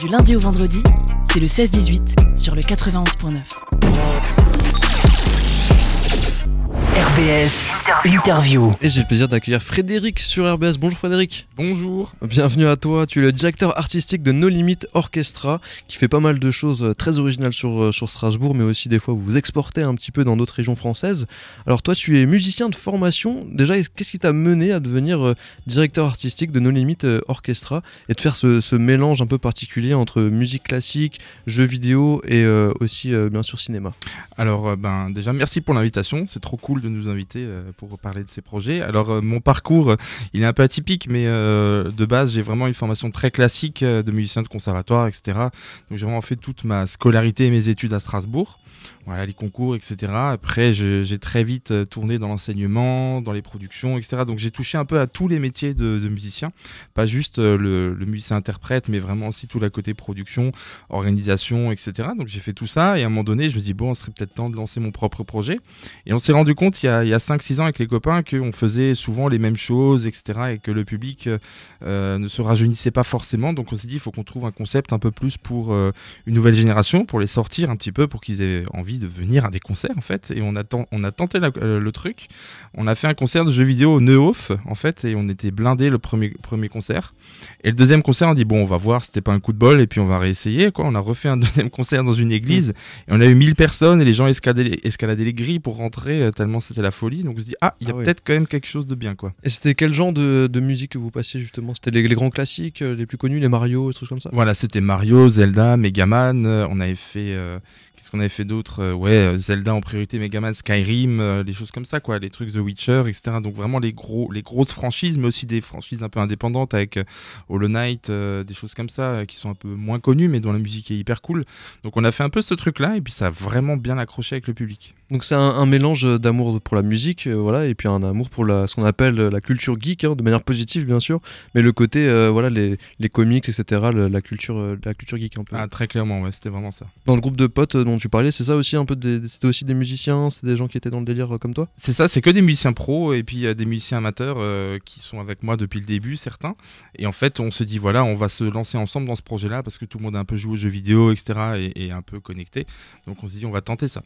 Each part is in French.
Du lundi au vendredi, c'est le 16-18 sur le 91.9. RBS Interview. Et j'ai le plaisir d'accueillir Frédéric sur RBS. Bonjour Frédéric. Bonjour. Bienvenue à toi. Tu es le directeur artistique de No Limit Orchestra qui fait pas mal de choses euh, très originales sur, euh, sur Strasbourg, mais aussi des fois vous vous exportez un petit peu dans d'autres régions françaises. Alors toi, tu es musicien de formation. Déjà, qu'est-ce qui t'a mené à devenir euh, directeur artistique de No Limit Orchestra et de faire ce, ce, mélange un peu particulier entre musique classique, jeux vidéo et aussi bien sûr cinéma? Alors ben déjà merci pour l'invitation. C'est trop cool de nous inviter pour parler de ces projets. Alors mon parcours, il est un peu atypique, mais de base, j'ai vraiment une formation très classique de musicien de conservatoire, etc. Donc j'ai vraiment fait toute ma scolarité et mes études à Strasbourg. Voilà, les concours, etc. Après, j'ai très vite tourné dans l'enseignement, dans les productions, etc. Donc j'ai touché un peu à tous les métiers de, de musicien. Pas juste le, le musicien-interprète, mais vraiment aussi tout la côté production, organisation, etc. Donc j'ai fait tout ça et à un moment donné, je me dis, bon, ce serait peut-être temps de lancer mon propre projet. Et on s'est rendu compte il y a, a 5-6 ans avec les copains qu'on faisait souvent les mêmes choses, etc. Et que le public euh, ne se rajeunissait pas forcément. Donc on s'est dit, il faut qu'on trouve un concept un peu plus pour euh, une nouvelle génération, pour les sortir un petit peu, pour qu'ils aient envie de venir à des concerts en fait. Et on a, tenté euh, le truc. On a fait un concert de jeux vidéo au Neuf en fait, et on était blindé le premier, premier concert. Et le deuxième concert, on dit, bon, on va voir, c'était pas un coup de bol, et puis on va réessayer. Quoi. On a refait un deuxième concert dans une église, et on a eu 1000 personnes, et les gens escaladaient, escaladaient les grilles pour rentrer, tellement c'était la folie. Donc on se dit, ah, il y a ah peut-être quand même quelque chose de bien. quoi. Et c'était quel genre de, de musique que vous passiez justement? C'était les, les, grands classiques, euh, les plus connus, les Mario, des trucs comme ça? Voilà, c'était Mario, Zelda, Megaman. Euh, on avait fait euh, Qu'est-ce qu'on avait fait d'autre? Ouais, Zelda en priorité, Megaman, Skyrim, euh, les choses comme ça, quoi, les trucs The Witcher, etc. Donc vraiment les gros, les grosses franchises, mais aussi des franchises un peu indépendantes avec Hollow Knight, des choses comme ça qui sont un peu moins connues, mais dont la musique est hyper cool. Donc on a fait un peu ce truc-là, et puis ça a vraiment bien accroché avec le public. Donc c'est un, mélange d'amour pour la musique, voilà, et puis un amour pour la, ce qu'on appelle la culture geek, hein, de manière positive bien sûr, mais le côté, voilà, les, les, comics, etc., la culture, la culture geek un peu. Ah très clairement, ouais, c'était vraiment ça. Dans le groupe de potes dont tu parlais, c'est ça aussi un peu C'était aussi des musiciens, c'était des gens qui étaient dans le délire euh, comme toi? C'est ça, c'est que des musiciens pros et puis il y a des musiciens amateurs euh, qui sont avec moi depuis le début, certains. Et en fait, on se dit voilà, on va se lancer ensemble dans ce projet-là parce que tout le monde a un peu joué aux jeux vidéo, etc. et, et un peu connecté. Donc on se dit on va tenter ça.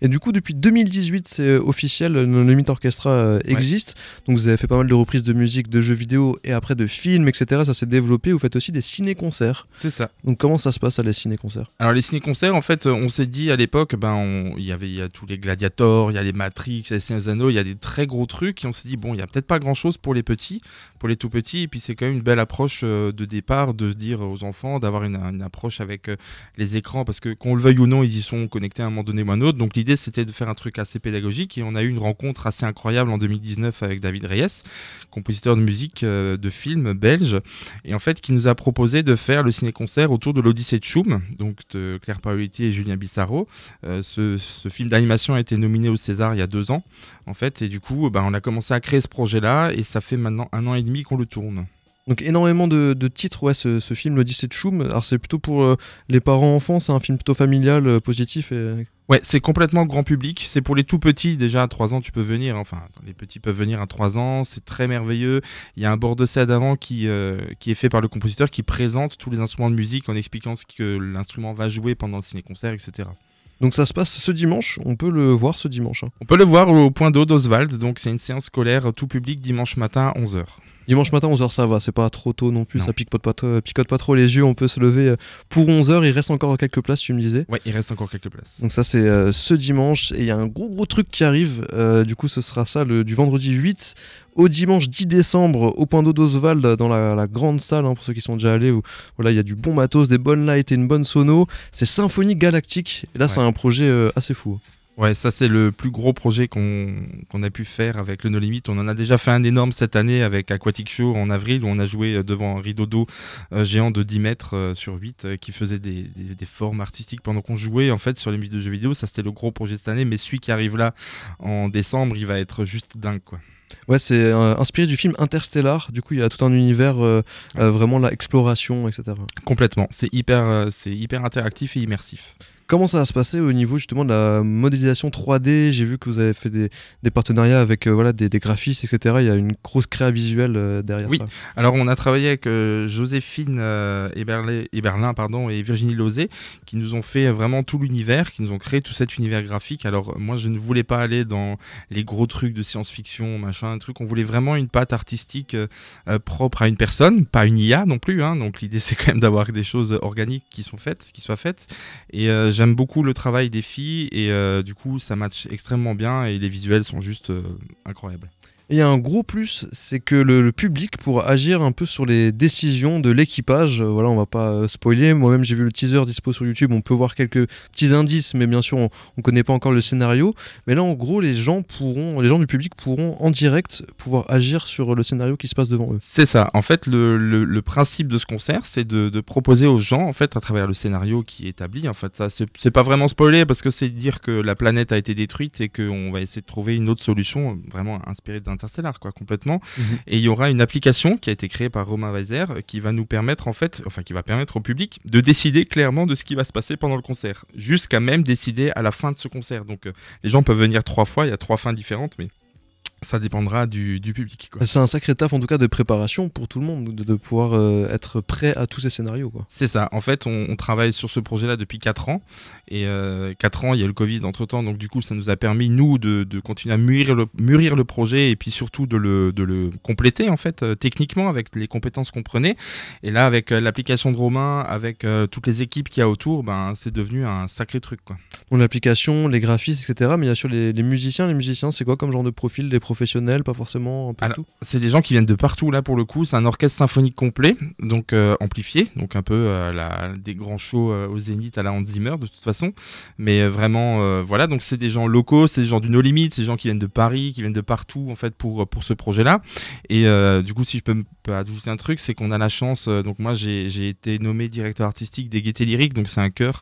Et du coup, depuis 2018, c'est euh, officiel, No Limit Orchestra euh, existe. Donc vous avez fait pas mal de reprises de musique, de jeux vidéo et après de films, etc. Ça s'est développé. Vous faites aussi des ciné-concerts. C'est ça. Donc comment ça se passe à les ciné-concerts? Alors les ciné-concerts, en fait, on s'est dit à l'époque, ben, il y avait y a tous les Gladiators, il y a les Matrix, les Seigneurs Anneaux, il y a des très gros trucs. Et on s'est dit, bon, il y a peut-être pas grand-chose pour les petits, pour les tout petits. Et puis c'est quand même une belle approche euh, de départ de se dire aux enfants, d'avoir une, approche avec les écrans, parce que qu'on le veuille ou non, ils y sont connectés à un moment donné ou à un autre. Donc l'idée, c'était de faire un truc assez pédagogique et on a eu une rencontre assez incroyable en 2019 avec David Reyes, compositeur de musique euh, de films belge, et en fait qui nous a proposé de faire le ciné-concert autour de l'Odyssée de Choum, donc de Claire Paoletti et Julien Bissaro. Euh, ce, film d'animation a été nominé au César il y a deux ans, en fait, et du coup, ben, on a commencé à créer ce projet-là et ça fait maintenant un an et demi qu'on le tourne. Donc énormément de, titres, ouais, ce, film, l'Odyssée de Choum. Alors c'est plutôt pour euh, les parents enfants, c'est un film plutôt familial, positif et Ouais, c'est complètement grand public. C'est pour les tout petits. Déjà, à 3 ans, tu peux venir. Enfin, les petits peuvent venir à 3 ans. C'est très merveilleux. Il y a un bord de scène avant qui, euh, qui est fait par le compositeur qui présente tous les instruments de musique en expliquant ce que l'instrument va jouer pendant le ciné-concert, etc. Donc ça se passe ce dimanche, on peut le voir ce dimanche. Hein. On peut le voir au point d'eau d'Oswald, donc c'est une séance scolaire tout public dimanche matin à 11h. Dimanche matin 11h ça va, c'est pas trop tôt non plus, ça picote pas, picote pas trop les yeux, on peut se lever euh, pour 11h, il reste encore quelques places tu me disais. Ouais, il reste encore quelques places. Donc ça c'est euh, ce dimanche. Et il y a un gros gros truc qui arrive, euh, du coup ce sera ça le, du vendredi 8 au dimanche 10 décembre au point d'eau d'Oswald dans la, grande salle hein, pour ceux qui sont déjà allés où voilà il y a du bon matos, des bonnes lights et une bonne sono, c'est Symphonie Galactique. Et là c'est un projet assez fou. Ouais, ça c'est le plus gros projet qu'on a pu faire avec le No Limit. On en a déjà fait un énorme cette année avec Aquatic Show en avril où on a joué devant un rideau d'eau euh, géant de 10 mètres euh, sur 8 euh, qui faisait des, des, formes artistiques pendant qu'on jouait en fait sur les musiques de jeux vidéo. Ça c'était le gros projet cette année, mais celui qui arrive là en décembre, il va être juste dingue quoi. Ouais, c'est inspiré du film Interstellar. Du coup, il y a tout un univers, vraiment la exploration, etc. Complètement. C'est hyper, c'est hyper interactif et immersif. Comment ça va se passer au niveau justement de la modélisation 3D J'ai vu que vous avez fait des, partenariats avec voilà, des, graphistes, etc. Il y a une grosse créa visuelle derrière oui. ça. Alors on a travaillé avec Joséphine Eberlin, pardon, et Virginie Lozé qui nous ont fait vraiment tout l'univers, qui nous ont créé tout cet univers graphique. Alors moi je ne voulais pas aller dans les gros trucs de science-fiction, machin, un truc. On voulait vraiment une patte artistique propre à une personne, pas une IA non plus. Hein. donc l'idée c'est quand même d'avoir des choses organiques qui sont faites, qui soient faites. Et euh, j'aime beaucoup le travail des filles et euh, du coup ça match extrêmement bien et les visuels sont juste euh, incroyables. Et un gros plus, c'est que le, public pourra agir un peu sur les décisions de l'équipage. Euh, voilà, on va pas euh, spoiler. Moi-même, j'ai vu le teaser dispo sur YouTube. On peut voir quelques petits indices, mais bien sûr, on, ne connaît pas encore le scénario. Mais là, en gros, les gens pourront, les gens du public pourront en direct pouvoir agir sur le scénario qui se passe devant eux. C'est ça. En fait, le, principe de ce concert, c'est de, proposer aux gens, en fait, à travers le scénario qui est établi. En fait, ça, c'est pas vraiment spoiler parce que c'est dire que la planète a été détruite et qu'on va essayer de trouver une autre solution, vraiment inspirée d'un Interstellar, quoi, complètement. Mhm. Et il y aura une application qui a été créée par Romain Weiser qui va nous permettre, en fait, enfin, qui va permettre au public de décider clairement de ce qui va se passer pendant le concert, jusqu'à même décider à la fin de ce concert. Donc, euh, les gens peuvent venir trois fois, il y a trois fins différentes, mais ça dépendra du, public. C'est un sacré taf en tout cas de préparation pour tout le monde, de, pouvoir euh, être prêt à tous ces scénarios. C'est ça. En fait, on, travaille sur ce projet-là depuis 4 ans. Et 4 euh, ans, il y a le Covid entre-temps. Donc du coup, ça nous a permis, nous, de, continuer à mûrir le, mûrir le, projet et puis surtout de le, de le compléter, en fait, euh, techniquement, avec les compétences qu'on prenait. Et là, avec l'application de Romain, avec toutes les équipes qu'il y a autour, ben, c'est devenu un sacré truc. Quoi. Donc l'application, les graphistes, etc. Mais il y a sur les, les musiciens. Les musiciens, c'est quoi comme genre de profil des professionnels, pas forcément un peu tout C'est des gens qui viennent de partout là pour le coup. C'est un orchestre symphonique complet, donc euh, amplifié, donc un peu euh, la, des grands shows euh, au Zénith à la Hans Zimmer de toute façon. Mais vraiment, voilà, donc c'est des gens locaux, c'est des gens du No Limit, c'est des gens qui viennent de Paris, qui viennent de partout en fait pour pour ce projet-là. Et du coup, si je peux, me, ajouter un truc, c'est qu'on a la chance. donc moi, j'ai été nommé directeur artistique des Gaietés Lyriques, donc c'est un chœur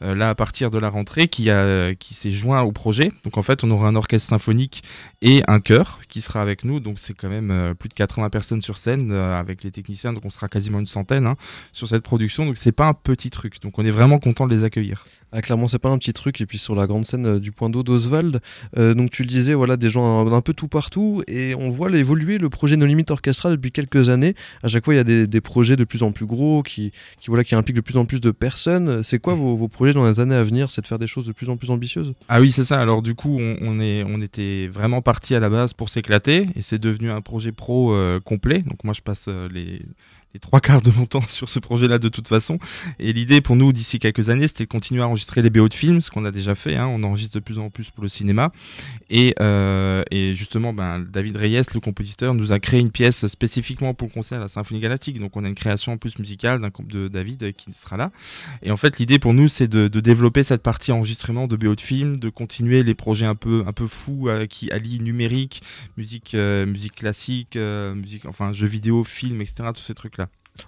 là à partir de la rentrée qui a qui s'est joint au projet. Donc en fait, on aura un orchestre symphonique et un chœur qui sera avec nous. Donc c'est quand même euh, plus de 80 personnes sur scène euh, avec les techniciens. Donc on sera quasiment une centaine hein, sur cette production. Donc c'est pas un petit truc. Donc on est vraiment content de les accueillir. Ah, clairement, c'est pas un petit truc. Et puis sur la grande scène euh, du point d'eau d'Oswald, donc tu le disais, voilà, des gens un, peu tout partout. Et on voit évoluer le projet No Limit Orchestra depuis quelques années. À chaque fois, il y a des, projets de plus en plus gros qui, qui, voilà, qui impliquent de plus en plus de personnes. C'est quoi vos, vos, projets dans les années à venir? C'est de faire des choses de plus en plus ambitieuses? Ah oui, c'est ça. Alors du coup, on, on, est, on était vraiment parti à la pour s'éclater. Et c'est devenu un projet pro euh, complet. Donc moi, je passe euh, les, trois quarts de mon temps sur ce projet-là de toute façon. Et l'idée pour nous d'ici quelques années, c'était de continuer à enregistrer les BO de films, ce qu'on a déjà fait. Hein. on enregistre de plus en plus pour le cinéma. Et, euh, et justement, ben, David Reyes, le compositeur, nous a créé une pièce spécifiquement pour le concert à la Symphonie Galactique. Donc on a une création en plus musicale d'un de David qui sera là. Et en fait, l'idée pour nous, c'est de, développer cette partie enregistrement de BO de films, de continuer les projets un peu, un peu fous euh, qui allient numérique, musique, euh, musique classique, musique, enfin jeux vidéo, films, etc. Tous ces trucs-là.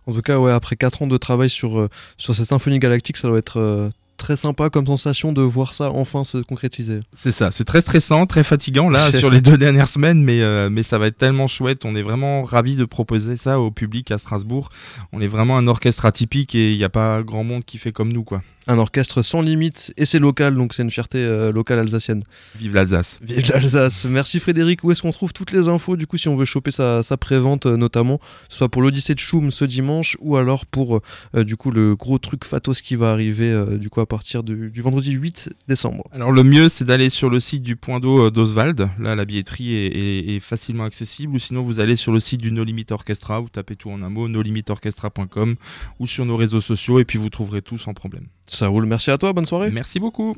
En tout cas, ouais, après 4 ans de travail sur, euh, sur cette symphonie galactique, ça doit être euh, très sympa comme sensation de voir ça enfin se concrétiser. C'est ça, c'est très stressant, très fatigant là sur les deux dernières semaines, mais, euh, mais ça va être tellement chouette. On est vraiment ravis de proposer ça au public à Strasbourg. On est vraiment un orchestre atypique et il n'y a pas grand monde qui fait comme nous quoi un orchestre sans limite et c'est local, donc c'est une fierté euh, locale alsacienne. Vive l'Alsace. Vive l'Alsace. Merci Frédéric. Où est-ce qu'on trouve toutes les infos du coup si on veut choper sa, sa prévente euh, notamment, soit pour l'Odyssée de Choum ce dimanche ou alors pour du coup le gros truc Fatos qui va arriver du coup à partir du, vendredi 8 décembre. Alors le mieux c'est d'aller sur le site du point d'eau d'Oswald. Là la billetterie est, facilement accessible ou sinon vous allez sur le site du No Limit Orchestra, vous tapez tout en un mot, nolimitorchestra.com ou sur nos réseaux sociaux et puis vous trouverez tout sans problème. Ça roule, merci à toi, bonne soirée. Merci beaucoup.